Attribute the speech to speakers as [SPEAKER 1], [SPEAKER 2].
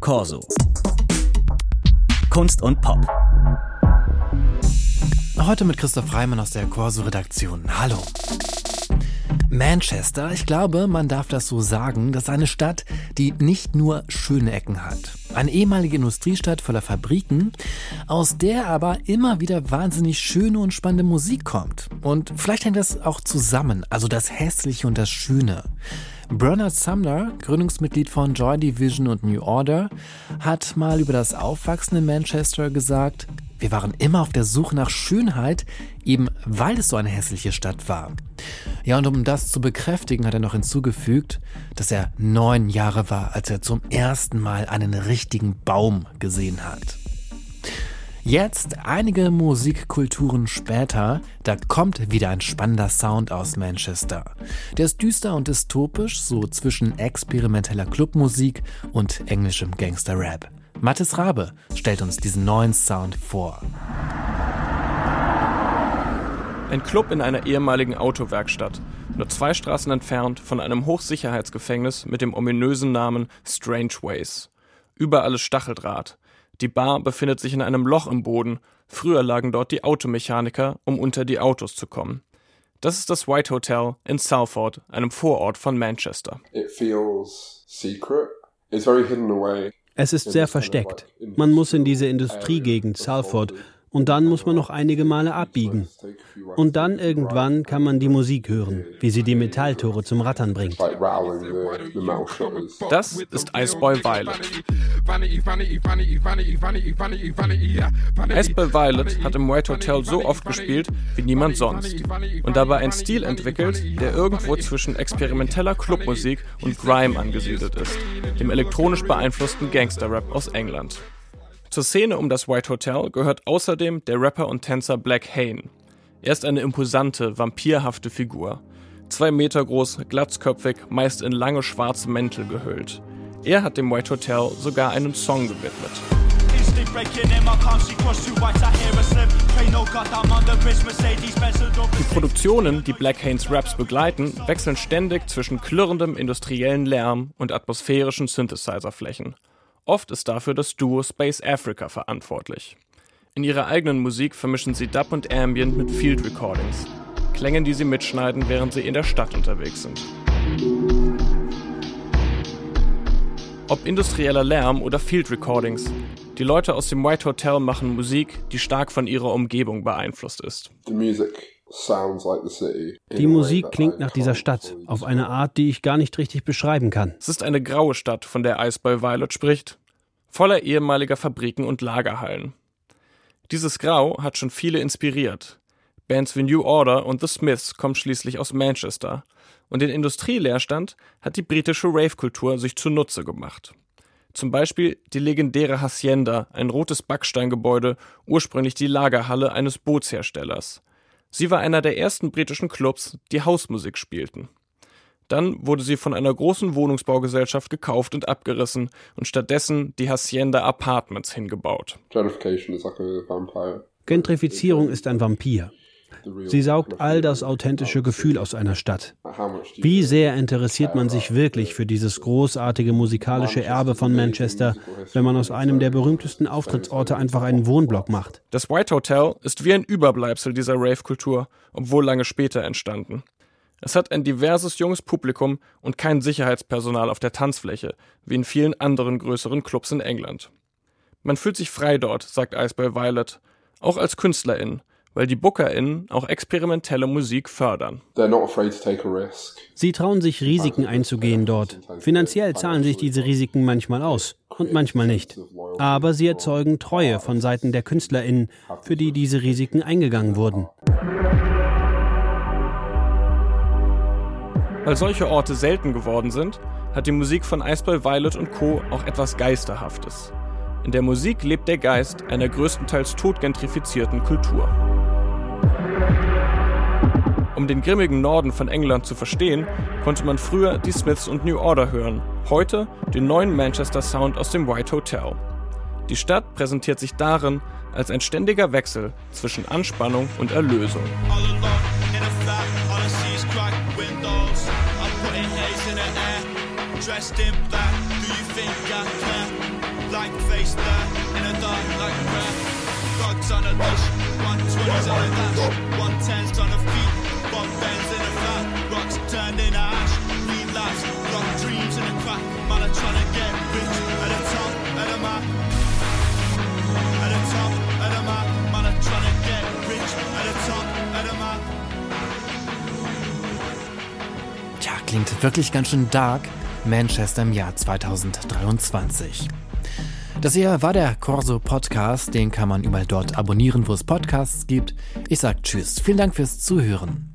[SPEAKER 1] Corso. Kunst und Pop.
[SPEAKER 2] Heute mit Christoph Reimann aus der Corso-Redaktion. Hallo. Manchester, ich glaube, man darf das so sagen, das ist eine Stadt, die nicht nur schöne Ecken hat. Eine ehemalige Industriestadt voller Fabriken, aus der aber immer wieder wahnsinnig schöne und spannende Musik kommt. Und vielleicht hängt das auch zusammen, also das Hässliche und das Schöne. Bernard Sumner, Gründungsmitglied von Joy Division und New Order, hat mal über das Aufwachsen in Manchester gesagt, wir waren immer auf der Suche nach Schönheit, eben weil es so eine hässliche Stadt war. Ja, und um das zu bekräftigen, hat er noch hinzugefügt, dass er neun Jahre war, als er zum ersten Mal einen richtigen Baum gesehen hat. Jetzt, einige Musikkulturen später, da kommt wieder ein spannender Sound aus Manchester. Der ist düster und dystopisch, so zwischen experimenteller Clubmusik und englischem Gangster-Rap. Mathis Rabe stellt uns diesen neuen Sound vor.
[SPEAKER 3] Ein Club in einer ehemaligen Autowerkstatt, nur zwei Straßen entfernt von einem Hochsicherheitsgefängnis mit dem ominösen Namen Strange Ways. Überall ist Stacheldraht. Die Bar befindet sich in einem Loch im Boden. Früher lagen dort die Automechaniker, um unter die Autos zu kommen. Das ist das White Hotel in Salford, einem Vorort von Manchester.
[SPEAKER 4] It feels secret. It's very hidden away.
[SPEAKER 5] Es ist sehr versteckt. Man muss in diese Industriegegend Salford und dann muss man noch einige Male abbiegen. Und dann irgendwann kann man die Musik hören, wie sie die Metalltore zum Rattern bringt.
[SPEAKER 3] Das ist Iceboy Violet. Iceboy Violet hat im White Hotel so oft gespielt wie niemand sonst und dabei einen Stil entwickelt, der irgendwo zwischen experimenteller Clubmusik und Grime angesiedelt ist, dem elektronisch beeinflussten Gangsterrap aus England. Zur Szene um das White Hotel gehört außerdem der Rapper und Tänzer Black Hane. Er ist eine imposante, vampirhafte Figur. Zwei Meter groß, glatzköpfig, meist in lange schwarze Mäntel gehüllt. Er hat dem White Hotel sogar einen Song gewidmet. Die Produktionen, die Black Hanes Raps begleiten, wechseln ständig zwischen klirrendem industriellen Lärm und atmosphärischen Synthesizer-Flächen. Oft ist dafür das Duo Space Africa verantwortlich. In ihrer eigenen Musik vermischen sie Dub und Ambient mit Field Recordings, Klängen, die sie mitschneiden, während sie in der Stadt unterwegs sind. Ob industrieller Lärm oder Field Recordings, die Leute aus dem White Hotel machen Musik, die stark von ihrer Umgebung beeinflusst ist.
[SPEAKER 5] The music die Musik klingt nach dieser Stadt, auf eine Art, die ich gar nicht richtig beschreiben kann.
[SPEAKER 3] Es ist eine graue Stadt, von der Iceboy Violet spricht, voller ehemaliger Fabriken und Lagerhallen. Dieses Grau hat schon viele inspiriert. Bands wie New Order und The Smiths kommen schließlich aus Manchester, und den Industrieleerstand hat die britische Rave-Kultur sich zunutze gemacht. Zum Beispiel die legendäre Hacienda, ein rotes Backsteingebäude, ursprünglich die Lagerhalle eines Bootsherstellers. Sie war einer der ersten britischen Clubs, die Hausmusik spielten. Dann wurde sie von einer großen Wohnungsbaugesellschaft gekauft und abgerissen und stattdessen die Hacienda Apartments hingebaut.
[SPEAKER 5] Gentrifizierung ist ein Vampir. Sie saugt all das authentische Gefühl aus einer Stadt. Wie sehr interessiert man sich wirklich für dieses großartige musikalische Erbe von Manchester, wenn man aus einem der berühmtesten Auftrittsorte einfach einen Wohnblock macht?
[SPEAKER 3] Das White Hotel ist wie ein Überbleibsel dieser Rave-Kultur, obwohl lange später entstanden. Es hat ein diverses junges Publikum und kein Sicherheitspersonal auf der Tanzfläche, wie in vielen anderen größeren Clubs in England. Man fühlt sich frei dort, sagt Iceboy Violet, auch als Künstlerin, weil die BookerInnen auch experimentelle Musik fördern.
[SPEAKER 5] Sie trauen sich Risiken einzugehen dort. Finanziell zahlen sich diese Risiken manchmal aus und manchmal nicht. Aber sie erzeugen Treue von Seiten der KünstlerInnen, für die diese Risiken eingegangen wurden.
[SPEAKER 3] Weil solche Orte selten geworden sind, hat die Musik von Iceboy Violet und Co. auch etwas Geisterhaftes. In der Musik lebt der Geist einer größtenteils totgentrifizierten Kultur. Um den grimmigen Norden von England zu verstehen, konnte man früher die Smiths und New Order hören, heute den neuen Manchester Sound aus dem White Hotel. Die Stadt präsentiert sich darin als ein ständiger Wechsel zwischen Anspannung und Erlösung.
[SPEAKER 1] Dogs on a leash, 120s on a dash, 110s on a feet, Bob bends in a flat, rocks turned in ash, relapse, rock dreams in a crack, man are trying to get rich. At the top of the map. At the top of the map, man are trying to get rich. At the top of the map.
[SPEAKER 2] Tja, klingt wirklich ganz schön dark. Manchester im Jahr 2023. Das hier war der Corso Podcast. Den kann man überall dort abonnieren, wo es Podcasts gibt. Ich sage Tschüss. Vielen Dank fürs Zuhören.